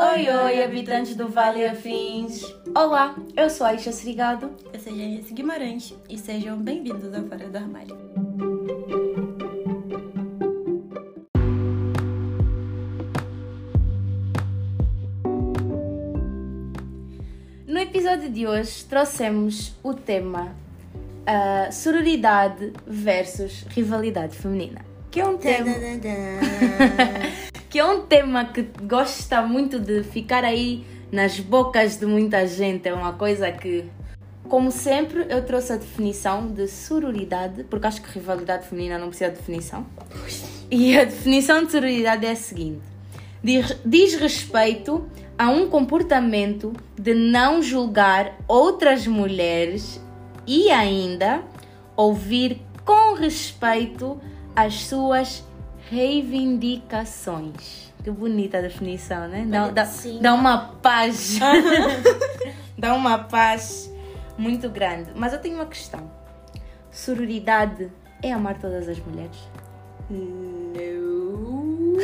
Oi, oi, habitantes do Vale Afins! Olá, eu sou a Aisha Srigado. Eu sou Janice Guimarães e sejam bem-vindos ao Fora do Armário. No episódio de hoje trouxemos o tema uh, sororidade versus rivalidade feminina, que é um tema que é um tema que gosta muito de ficar aí nas bocas de muita gente. É uma coisa que, como sempre, eu trouxe a definição de sororidade, porque acho que rivalidade feminina não precisa de definição. E a definição de sororidade é a seguinte: diz, diz respeito a um comportamento de não julgar outras mulheres e ainda ouvir com respeito as suas reivindicações. Que bonita a definição, né? Dá, dá, dá uma paz. dá uma paz muito grande. Mas eu tenho uma questão. Sororidade é amar todas as mulheres? Não.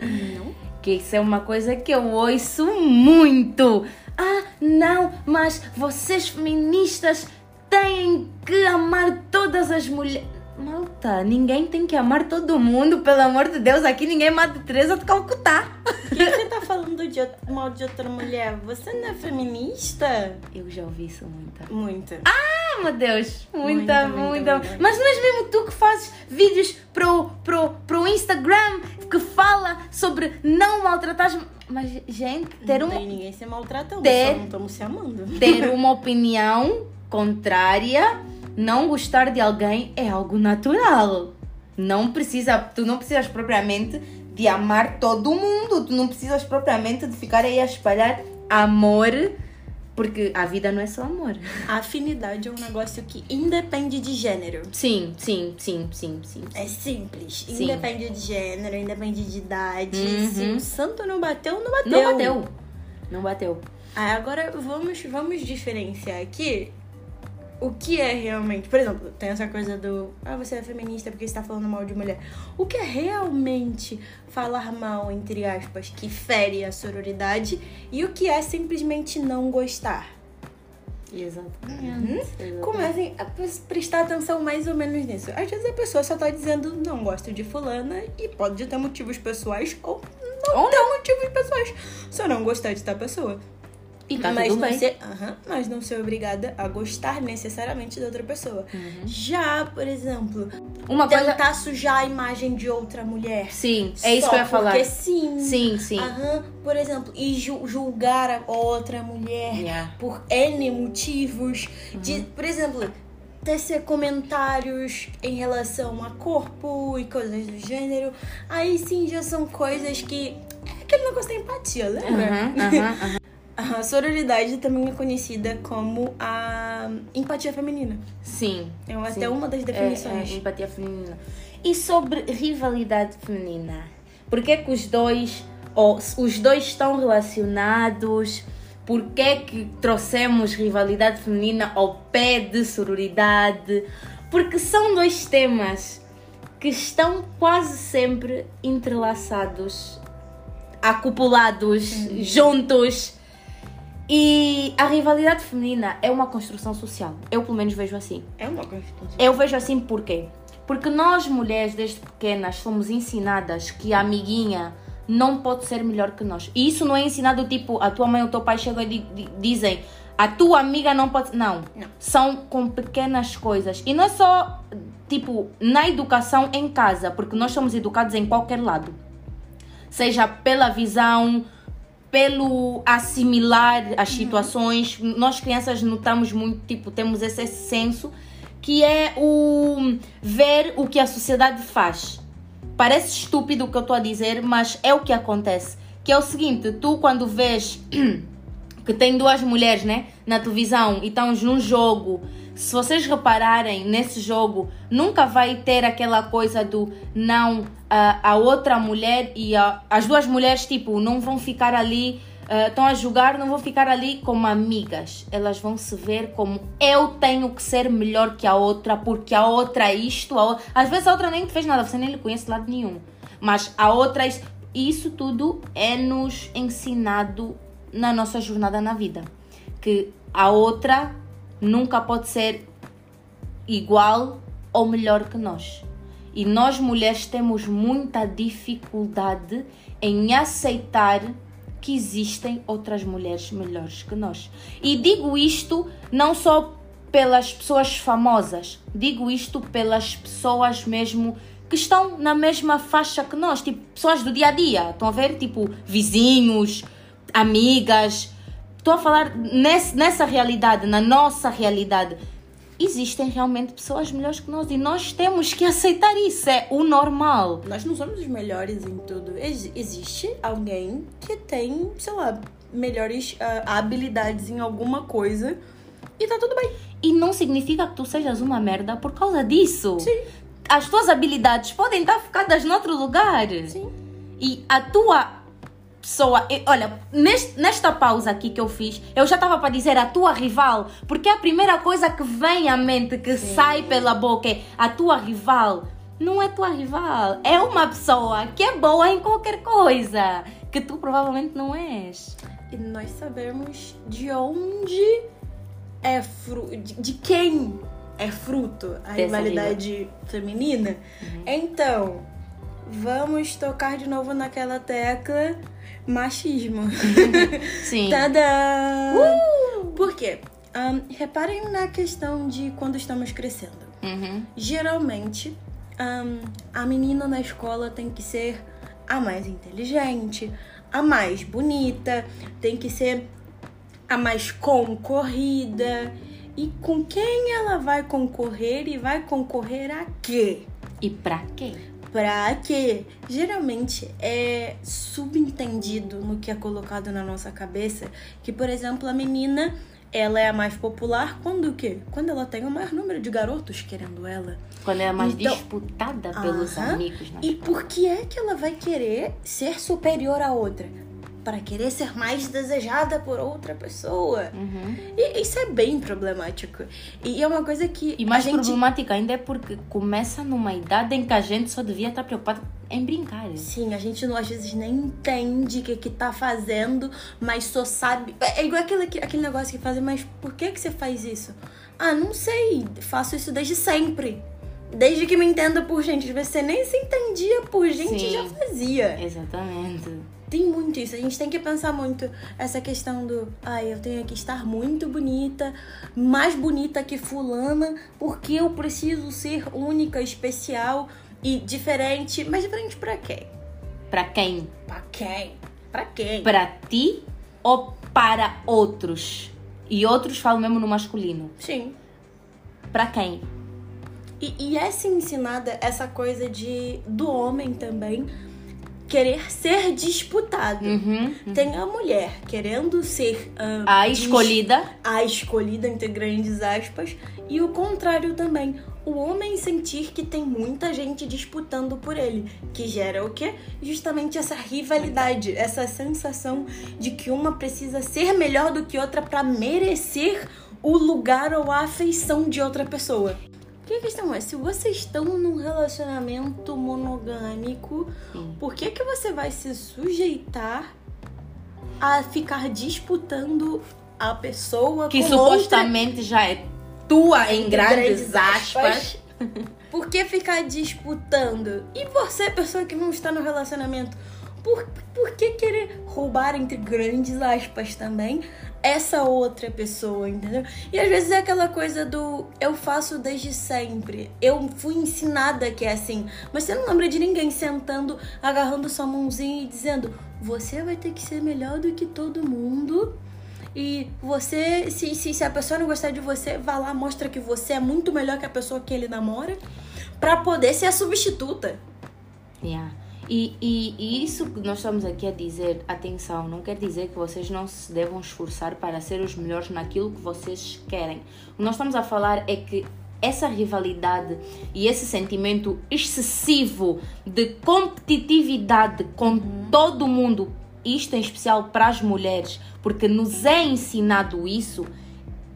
Não? Que isso é uma coisa que eu ouço muito. Ah, não, mas vocês feministas têm que amar todas as mulheres. Malta, ninguém tem que amar todo mundo, pelo amor de Deus. Aqui ninguém mata Teresa de Calcutá. O que você tá falando de mal de outra mulher? Você não é feminista? Eu já ouvi isso muita. Muita. Ah, meu Deus! Muita, muita. muita, muita. Mas não és mesmo tu que fazes vídeos pro, pro, pro Instagram que fala sobre não maltratar Mas, gente, ter não uma. Ninguém se maltratando, ter... só não estamos se amando. Ter uma opinião contrária não gostar de alguém é algo natural. Não precisa, tu não precisas propriamente de amar todo mundo, tu não precisas propriamente de ficar aí a espalhar amor, porque a vida não é só amor. A afinidade é um negócio que independe de gênero. Sim, sim, sim, sim, sim. É simples. Sim. Independe de gênero, independe de idade. Uhum. Se o santo não bateu, não bateu. Não bateu. Não bateu. Ah, agora vamos, vamos diferenciar aqui o que é realmente. Por exemplo, tem essa coisa do. Ah, você é feminista porque está falando mal de mulher. O que é realmente falar mal, entre aspas, que fere a sororidade e o que é simplesmente não gostar? Exatamente. Uhum. Comecem a prestar atenção mais ou menos nisso. Às vezes a pessoa só tá dizendo não gosto de fulana e pode ter motivos pessoais ou não ou ter motivos pessoais. Só não gostar de tal pessoa. E tá mas, tudo não bem. Ser, uh -huh, mas não ser obrigada a gostar necessariamente da outra pessoa. Uhum. Já, por exemplo, uma tentar coisa... sujar a imagem de outra mulher. Sim, é isso que eu ia falar. Porque sim. Sim, sim. Por exemplo, e julgar a outra mulher yeah. por N motivos. Uhum. De, por exemplo, tecer comentários em relação a corpo e coisas do gênero. Aí sim já são coisas que. É aquele negócio da empatia, lembra? Uhum, uhum, a sororidade também é conhecida como a empatia feminina. Sim. É até sim. uma das definições. É, é, empatia feminina. E sobre rivalidade feminina? Por que, que os dois, ou os dois estão relacionados? Por que, que trouxemos rivalidade feminina ao pé de sororidade? Porque são dois temas que estão quase sempre entrelaçados, acopulados, uhum. juntos e a rivalidade feminina é uma construção social. Eu, pelo menos, vejo assim. É uma construção Eu vejo assim por quê? Porque nós, mulheres, desde pequenas, somos ensinadas que a amiguinha não pode ser melhor que nós. E isso não é ensinado tipo, a tua mãe ou o teu pai chegam e dizem a tua amiga não pode. Não. não. São com pequenas coisas. E não é só, tipo, na educação em casa, porque nós somos educados em qualquer lado. Seja pela visão pelo assimilar as situações, uhum. nós crianças notamos muito, tipo, temos esse senso que é o ver o que a sociedade faz. Parece estúpido o que eu estou a dizer, mas é o que acontece. Que é o seguinte, tu quando vês que tem duas mulheres, né, na televisão e estão num jogo se vocês repararem nesse jogo, nunca vai ter aquela coisa do não, a, a outra mulher e a, as duas mulheres, tipo, não vão ficar ali, uh, estão a jogar, não vão ficar ali como amigas. Elas vão se ver como eu tenho que ser melhor que a outra, porque a outra é isto, a outra... às vezes a outra nem te fez nada, você nem lhe conhece de lado nenhum. Mas a outra é E isso tudo é nos ensinado na nossa jornada na vida. Que a outra nunca pode ser igual ou melhor que nós. E nós mulheres temos muita dificuldade em aceitar que existem outras mulheres melhores que nós. E digo isto não só pelas pessoas famosas, digo isto pelas pessoas mesmo que estão na mesma faixa que nós, tipo pessoas do dia a dia. Estão a ver? Tipo vizinhos, amigas. Estou a falar nesse, nessa realidade, na nossa realidade existem realmente pessoas melhores que nós e nós temos que aceitar isso, é o normal. Nós não somos os melhores em tudo. Ex existe alguém que tem, sei lá, melhores uh, habilidades em alguma coisa e tá tudo bem. E não significa que tu sejas uma merda por causa disso. Sim. As tuas habilidades podem estar focadas noutro lugar. Sim. E a tua pessoa. Olha, neste, nesta pausa aqui que eu fiz, eu já estava para dizer a tua rival, porque a primeira coisa que vem à mente, que Sim. sai pela boca é a tua rival. Não é tua rival, é uma pessoa que é boa em qualquer coisa, que tu provavelmente não és. E nós sabemos de onde é fruto, de, de quem é fruto a rivalidade feminina. Uhum. Então, vamos tocar de novo naquela tecla machismo. Sim. Tadã! Uh! Por quê? Um, reparem na questão de quando estamos crescendo. Uhum. Geralmente, um, a menina na escola tem que ser a mais inteligente, a mais bonita, tem que ser a mais concorrida. E com quem ela vai concorrer e vai concorrer a quê? E pra quê? Pra quê? Geralmente é subentendido no que é colocado na nossa cabeça que, por exemplo, a menina ela é a mais popular quando o quê? Quando ela tem o maior número de garotos querendo ela. Quando ela é mais então, disputada pelos uh -huh. amigos. e por que é que ela vai querer ser superior a outra? Para querer ser mais desejada por outra pessoa. Uhum. E isso é bem problemático. E é uma coisa que. E mais gente... problemática ainda é porque começa numa idade em que a gente só devia estar preocupada em brincar. Sim, a gente não, às vezes nem entende o que, que tá fazendo, mas só sabe. É, é igual aquele, aquele negócio que fazem, mas por que, que você faz isso? Ah, não sei, faço isso desde sempre. Desde que me entenda por gente. Às vezes você nem se entendia por gente Sim, já fazia. Exatamente tem muito isso. A gente tem que pensar muito essa questão do, ai, ah, eu tenho que estar muito bonita, mais bonita que fulana, porque eu preciso ser única, especial e diferente. Mas diferente para quem? Para quem? Para quem? Para quem? Para ti ou para outros? E outros falam mesmo no masculino. Sim. Para quem? E, e essa ensinada, essa coisa de do homem também querer ser disputado. Uhum, uhum. Tem a mulher querendo ser uh, a escolhida, a escolhida entre grandes aspas, e o contrário também. O homem sentir que tem muita gente disputando por ele, que gera o quê? Justamente essa rivalidade, essa sensação de que uma precisa ser melhor do que outra para merecer o lugar ou a afeição de outra pessoa. Porque a questão é, se vocês estão num relacionamento monogâmico, Sim. por que, que você vai se sujeitar a ficar disputando a pessoa que supostamente outra... já é tua em grandes, grandes aspas. aspas. por que ficar disputando? E você, pessoa que não está no relacionamento, por, por que querer roubar entre grandes aspas também essa outra pessoa, entendeu? E às vezes é aquela coisa do eu faço desde sempre. Eu fui ensinada que é assim. Mas você não lembra de ninguém sentando, agarrando sua mãozinha e dizendo: você vai ter que ser melhor do que todo mundo. E você, se, se, se a pessoa não gostar de você, vá lá, mostra que você é muito melhor que a pessoa que ele namora, para poder ser a substituta. Yeah. E, e, e, isso que nós estamos aqui a dizer, atenção, não quer dizer que vocês não se devam esforçar para ser os melhores naquilo que vocês querem. O que nós estamos a falar é que essa rivalidade e esse sentimento excessivo de competitividade com uhum. todo mundo, isto em especial para as mulheres, porque nos é ensinado isso,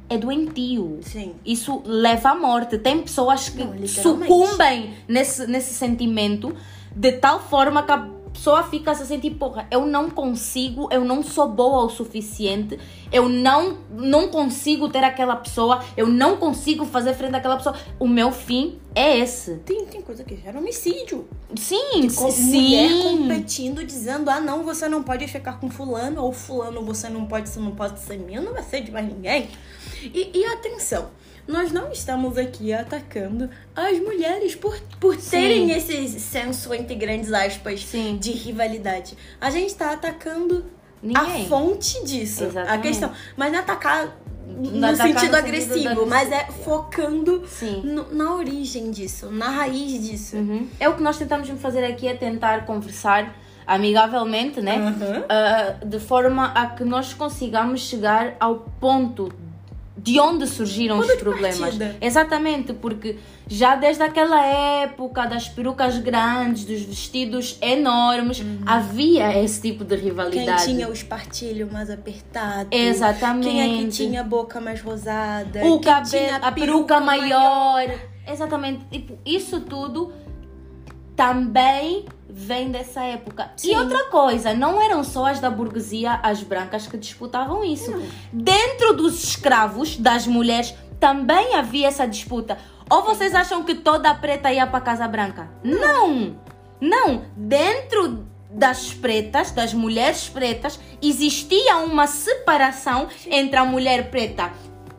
é doentio. Sim. Isso leva à morte. Tem pessoas que não, sucumbem nesse, nesse sentimento de tal forma que pessoa fica se sentir, porra, eu não consigo, eu não sou boa o suficiente, eu não, não consigo ter aquela pessoa, eu não consigo fazer frente àquela pessoa. O meu fim é esse. Tem, tem coisa que gera homicídio. Sim, Com sim. mulher competindo, dizendo, ah, não, você não pode ficar com fulano, ou fulano, você não pode, você não pode ser minha, não vai ser de mais ninguém. E, e atenção, nós não estamos aqui atacando as mulheres por, por Sim. terem esse senso, entre grandes aspas, Sim. de rivalidade. A gente tá atacando Ninguém. a fonte disso, a Exatamente. questão. Mas não é atacar no é atacar sentido agressivo, mas é focando Sim. no- na origem disso, na raiz disso. Uhum. É o que nós tentamos fazer aqui é tentar conversar amigavelmente, né? Uhum. Uh, de forma a que nós consigamos chegar ao ponto de onde surgiram Ponto os de problemas. Exatamente, porque já desde aquela época das perucas grandes, dos vestidos enormes, havia esse tipo de Quem rivalidade. tinha o espartilho mais apertado. Exatamente. Quem é que tinha a boca mais rosada. o quem cabelo, tinha a peruca maior. Exatamente. Tipo, isso tudo também vem dessa época. Sim. E outra coisa, não eram só as da burguesia, as brancas, que disputavam isso. Dentro dos escravos, das mulheres, também havia essa disputa. Ou vocês acham que toda a preta ia para Casa Branca? Não! Não! Dentro das pretas, das mulheres pretas, existia uma separação entre a mulher preta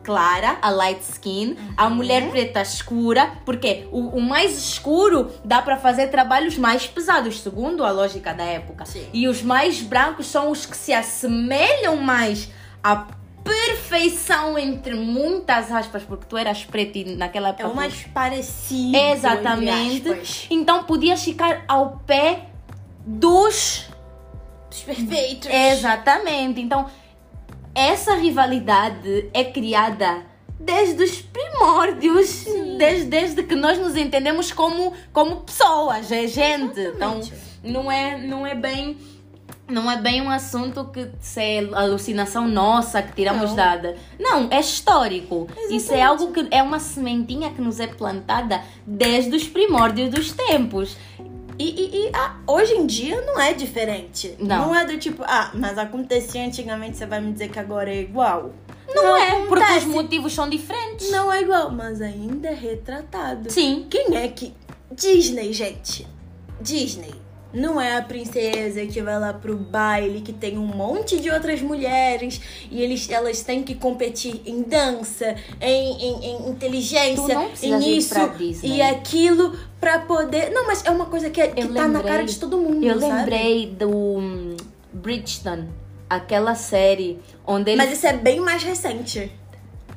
clara, a light skin, a mulher preta escura, porque o, o mais escuro dá para fazer trabalhos mais pesados, segundo a lógica da época. Sim. E os mais brancos são os que se assemelham mais à perfeição entre muitas aspas, porque tu eras preta e naquela época É o mais parecido. Exatamente. Então podias ficar ao pé dos. Dos perfeitos. Exatamente. Então, essa rivalidade é criada desde os primórdios, desde, desde que nós nos entendemos como, como pessoas, é gente. Então, Exatamente. não é, não é bem. Não é bem um assunto que se é alucinação nossa que tiramos Não. dada. Não, é histórico. Isso é Exatamente. algo que é uma sementinha que nos é plantada desde os primórdios dos tempos. E, e- e, ah, hoje em dia não é diferente. Não. é do tipo, ah, mas acontecia antigamente, você vai me dizer que agora é igual. Não, é, porque os acontece. motivos são diferentes. Não é igual, mas ainda é retratado. Sim. Quem é que. Disney, gente. Disney. Não é a princesa que vai lá pro baile, que tem um monte de outras mulheres e eles, elas têm que competir em dança, em, em, em inteligência, em isso e aquilo pra poder. Não, mas é uma coisa que, que Eu tá na cara de todo mundo. Eu sabe? lembrei do hum, Bridgeton, aquela série onde ele. Mas isso é bem mais recente.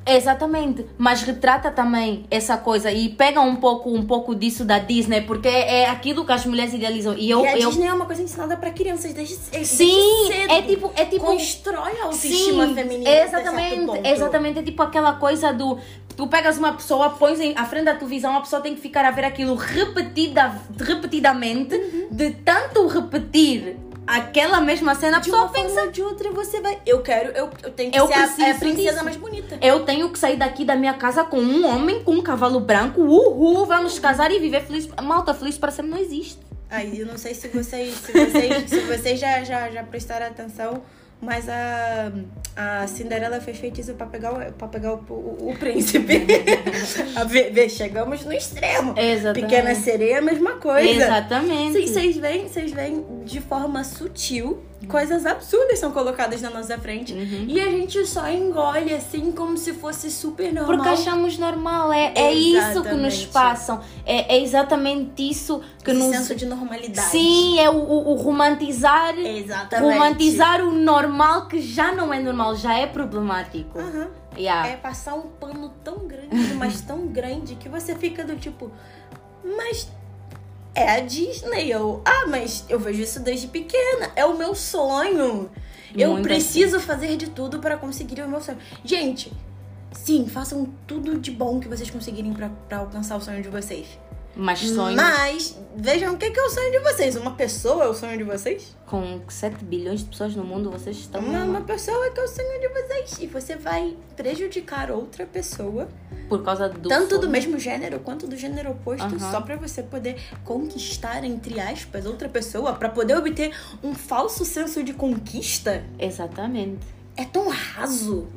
Exatamente, mas retrata também essa coisa e pega um pouco um pouco disso da Disney, porque é aquilo que as mulheres idealizam. E eu, e a eu Disney é uma coisa ensinada pra crianças desde, desde Sim, cedo. é tipo é tipo Constrói a autoestima Sim, feminina. Exatamente, exatamente. É tipo aquela coisa do. Tu pegas uma pessoa, pões em, à frente da televisão, a pessoa tem que ficar a ver aquilo repetida, repetidamente, Uhum. de tanto repetir aquela mesma cena, a de pessoa uma pensa. forma de outra você vai. Eu quero, eu, eu tenho que Eu ser a- a, preciso princesa disso. mais bonita. Eu tenho que sair daqui da minha casa com um homem com um cavalo branco. Uhul, vamos casar e viver feliz. Malta feliz para sempre não existe. Aí eu não sei se vocês, se vocês, se vocês já, já, já prestaram atenção, mas a, a Cinderela fez feitiço pra pegar o, pra pegar o, o, o príncipe. A ver, ver, chegamos no extremo. Exatamente. Pequena sereia, a mesma coisa. Exatamente. Vocês veem, vocês veem de forma sutil, coisas absurdas são colocadas na nossa frente. Uhum. E a gente só engole assim como se fosse super normal. Porque achamos normal, é, é isso que nos passam. É, é exatamente isso que Esse nos. senso de normalidade. Sim, é o, o- o romantizar. Exatamente. Romantizar o normal que já não é normal, já é problemático. Aham. Yeah. É passar um pano tão grande, mas tão grande, que você fica do tipo, mas é a Disney. Eu, ah, mas eu vejo isso desde pequena. É o meu sonho. Eu Muito preciso fazer de tudo para conseguir o meu sonho. Gente, sim, façam tudo de bom que vocês conseguirem pra alcançar o sonho de vocês. Mas sonho Mas, vejam o que que é o sonho de vocês. Uma pessoa é o sonho de vocês? com 7 bilhões de pessoas no mundo, vocês estão. Uma, uma pessoa que é o sonho de vocês. E você vai prejudicar outra pessoa, Por causa do. tanto do sonho. mesmo gênero quanto do gênero oposto, Aham. só pra você poder conquistar, entre aspas, outra pessoa, pra poder obter um falso senso de conquista. Exatamente. É tão raso.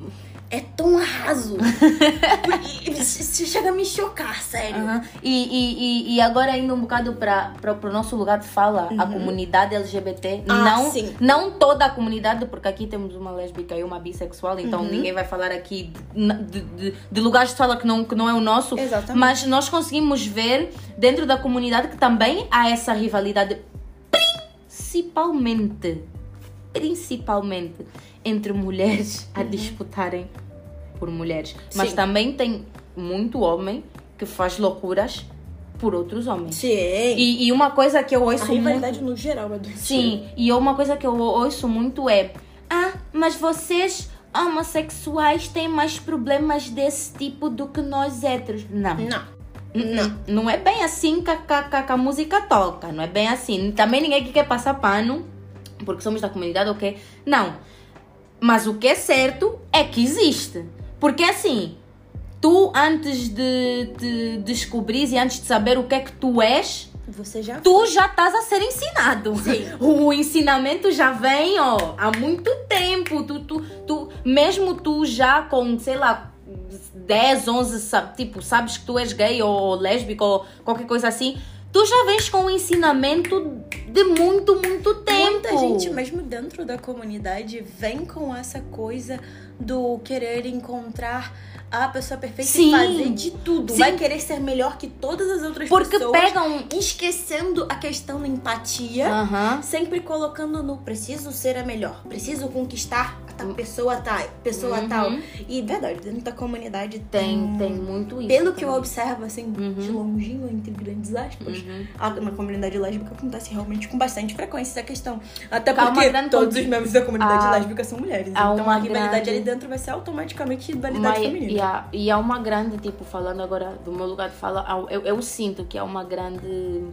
É tão raso. Isso chega a me chocar, sério. Aham. E, e, e, agora indo um bocado para o nosso lugar de fala, a comunidade LGBT, Uhum. Ah, não, sim. não toda a comunidade, porque aqui temos uma lésbica e uma bissexual, então Uhum. ninguém vai falar aqui de, de, de- de lugares de fala que não, que não é o nosso. Exatamente. Mas nós conseguimos ver dentro da comunidade que também há essa rivalidade, principalmente, principalmente entre mulheres a disputarem por mulheres. Mas Sim. também tem muito homem que faz loucuras por outros homens. Sim. E, e uma coisa que eu a ouço muito. rivalidade no geral é do Sim, e uma coisa que eu ouço muito é: Ah, mas vocês homossexuais têm mais problemas desse tipo do que nós héteros. Não. Não. Não. Não é bem assim que a, que a- que a- que a música toca. Não é bem assim. Também ninguém aqui quer passar pano, porque somos da comunidade, ok? Não. Mas o que é certo é que existe. Porque assim, tu antes de, de descobrir e antes de saber o que é que tu és, Você já tu já estás a ser ensinado. Sim. O ensinamento já vem, ó, há muito tempo. Tu, tu, tu, mesmo tu já com, sei lá, 10, 11, sabe, tipo, sabes que tu és gay ou lésbico ou qualquer coisa assim, tu já vens com o ensinamento de muito, muito tempo. Muita gente, mesmo dentro da comunidade, vem com essa coisa do querer encontrar a pessoa perfeita Sim. e fazer de tudo. Sim. Vai querer ser melhor que todas as outras Porque pessoas. pegam. Esquecendo a questão da empatia. Sempre colocando no preciso ser a melhor, preciso conquistar a tal pessoa tal, pessoa Uhum. tal. E verdade, dentro da comunidade Tem, tem muito isso. Pelo que eu também. observo, assim, Uhum. de longinho, entre grandes aspas, Uhum. a- na comunidade lésbica acontece realmente com bastante frequência essa questão. Até uma porque grande todos os membros da comunidade Há- lésbica são mulheres. há então uma a rivalidade grande- ali dentro vai ser automaticamente rivalidade Mas- feminina. E, há, e há uma grande, tipo, falando agora do meu lugar de fala, eu, eu sinto que há uma grande,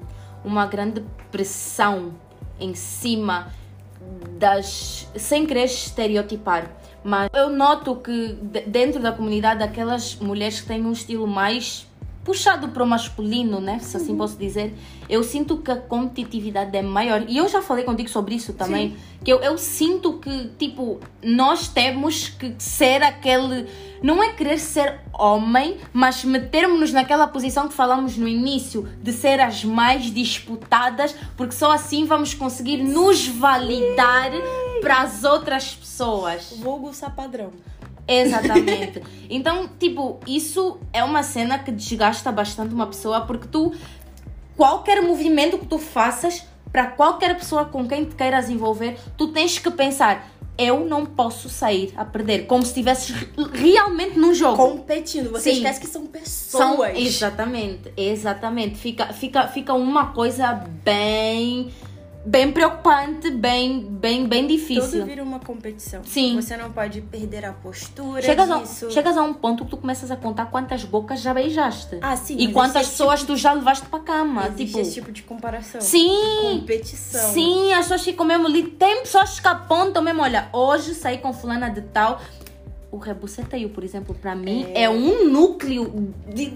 uma grande pressão em cima das. sem querer estereotipar. Mas eu noto que de- dentro da comunidade, aquelas mulheres que têm um estilo mais puxado para o masculino, né? Se assim posso dizer, eu sinto que a competitividade é maior. E eu já falei contigo sobre isso também. Que eu, eu sinto que, tipo, nós temos que ser aquele. Não é querer ser homem, mas metermos-nos naquela posição que falamos no início, de ser as mais disputadas, porque só assim vamos conseguir nos validar para as outras pessoas. Vulgo sapadrão. Exatamente. então, tipo, isso é uma cena que desgasta bastante uma pessoa porque tu qualquer movimento que tu faças para qualquer pessoa com quem te queiras envolver, tu tens que pensar eu não posso sair a perder, como se estivesses re- realmente num jogo. Competindo. Você Sim. esquece que são São- pessoas. exatamente, exatamente. Fica, fica, fica uma coisa bem, bem preocupante, bem, bem, bem difícil. Tudo vira uma competição. Sim. Você não pode perder a postura Chegas a, disso. chegas a um ponto que tu começas a contar quantas bocas já beijaste. Ah, sim. e quantas esse pessoas tu já levaste para cama. Existe Tipo, esse tipo de comparação. sim, Competição. sim, as pessoas ficam mesmo ali. Tem pessoas que apontam mesmo, olha, hoje saí com fulana de tal. O rebuceteio, por exemplo, para mim é. um núcleo de.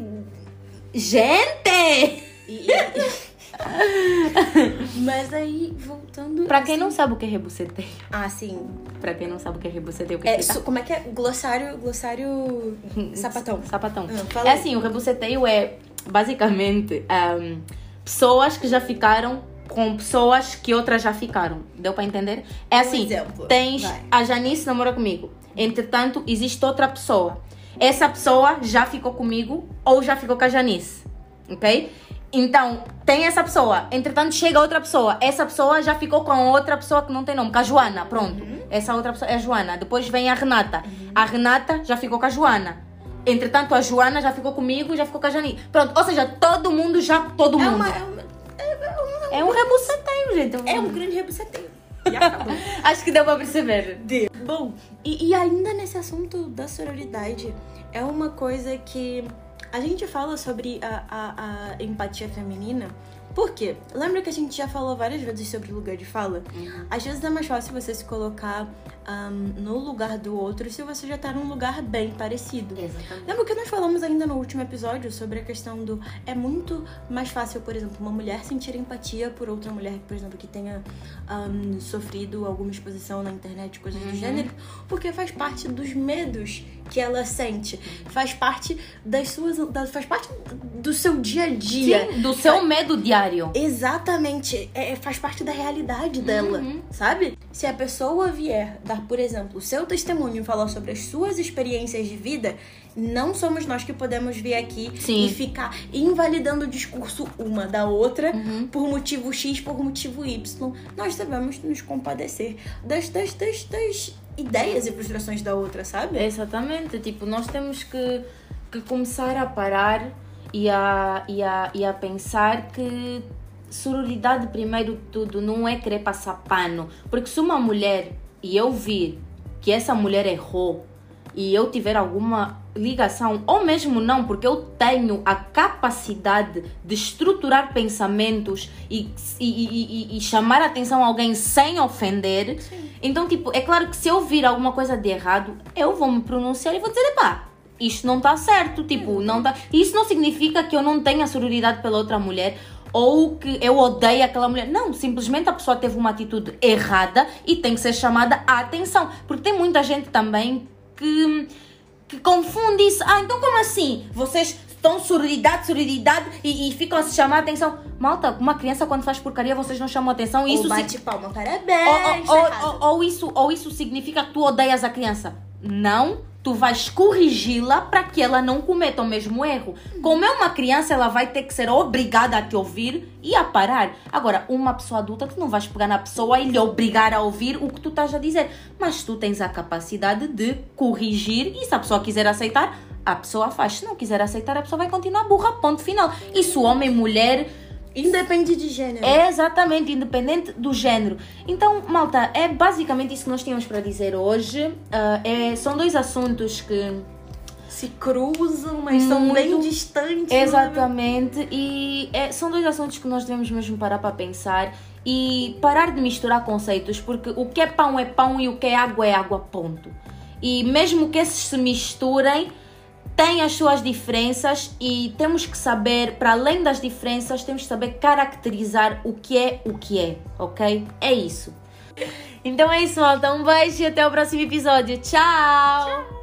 Gente! E- e- Mas aí, voltando. Pra quem assim- não sabe o que é rebuceteio, Ah, sim. pra quem não sabe o que é rebuceteio, o que É, que tá? como é que é? Glossário. Glossário. Sapatão. Sapatão. Ah, É assim, o rebuceteio é basicamente ahm, pessoas que já ficaram com pessoas que outras já ficaram. Deu pra entender? É assim, exemplo. tens Vai. a Janice namora comigo. Entretanto, existe outra pessoa. Essa pessoa já ficou comigo ou já ficou com a Janice. Ok? Então, tem essa pessoa. Entretanto, chega outra pessoa. Essa pessoa já ficou com outra pessoa que não tem nome, com a Joana. Pronto. Uhum. Essa outra pessoa é a Joana. Depois vem a Renata. A Renata já ficou com a Joana. Entretanto, a Joana já ficou comigo, já ficou com a Jani. Pronto, ou seja, todo mundo já. Todo É, mundo. uma, é, uma- É um rebuceteio, gente. é um grande rebuceteio. E. Acho que deu pra perceber. De- Bom, e, e ainda nesse assunto da sororidade, é uma coisa que A gente fala sobre a, a, a empatia feminina por quê? Lembra que a gente já falou várias vezes sobre lugar de fala? Uhum. Às vezes é mais fácil você se colocar um, no lugar do outro se você já tá num lugar bem parecido. Exatamente. Lembra que nós falamos ainda no último episódio sobre a questão do. É muito mais fácil, por exemplo, uma mulher sentir empatia por outra mulher, por exemplo, que tenha um, sofrido alguma exposição na internet, coisas Uhum. do gênero, porque faz parte dos medos que ela sente, faz parte das suas. da- faz parte do seu dia a dia. Sim, do seu medo diário. Exatamente, é, faz parte da realidade dela, sabe? Se a pessoa vier dar, por exemplo, o seu testemunho e falar sobre as suas experiências de vida, não somos nós que podemos vir aqui Sim. e ficar invalidando o discurso uma da outra por motivo X, por motivo Y. Nós devemos nos compadecer das, das, das, das ideias e frustrações da outra, sabe? Exatamente, tipo, nós temos que, que começar a parar e a, e, a, e a pensar que sororidade, primeiro de tudo, não é querer passar pano. Porque se uma mulher e eu vir que essa mulher errou e eu tiver alguma ligação, ou mesmo não, porque eu tenho a capacidade de estruturar pensamentos e, e, e, e- chamar a atenção a alguém sem ofender. Então, tipo, é claro que se eu vir alguma coisa de errado, eu vou me pronunciar e vou dizer, epá, isto não está certo, tipo, não tá. Isso não significa que eu não tenha sororidade pela outra mulher ou que eu odeio aquela mulher. Não, simplesmente a pessoa teve uma atitude errada e tem que ser chamada a atenção. Porque tem muita gente também que, que confunde isso. Ah, então como assim? Vocês estão sororidade, sororidade e, e ficam a se chamar a atenção. Malta, uma criança quando faz porcaria, vocês não chamam a atenção. Ou Isso se- bate palma, ou, parabéns, ou- tá ou- errado. ou- ou isso, ou isso significa que tu odeias a criança. Não, tu vais corrigi-la para que ela não cometa o mesmo erro. Como é uma criança, ela vai ter que ser obrigada a te ouvir e a parar. Agora, uma pessoa adulta, tu não vais pegar na pessoa e lhe obrigar a ouvir o que tu estás a dizer. Mas tu tens a capacidade de corrigir e se a pessoa quiser aceitar, a pessoa faz. Se não quiser aceitar, a pessoa vai continuar burra, ponto final. Isso, homem, mulher, Independe de gênero. é exatamente, independente do género. Então, malta, é basicamente isso que nós tínhamos para dizer hoje. Ah, é- são dois assuntos que. Se cruzam, mas são bem Muito. distantes. Exatamente, e é- são dois assuntos que nós devemos mesmo parar para pensar e parar de misturar conceitos, porque o que é pão é pão e o que é água é água, ponto. E mesmo que esses se misturem, têm as suas diferenças e temos que saber, para além das diferenças, temos que saber caracterizar o que é o que é, ok? É isso. Então é isso, malta. Um beijo e até o próximo episódio. Tchau.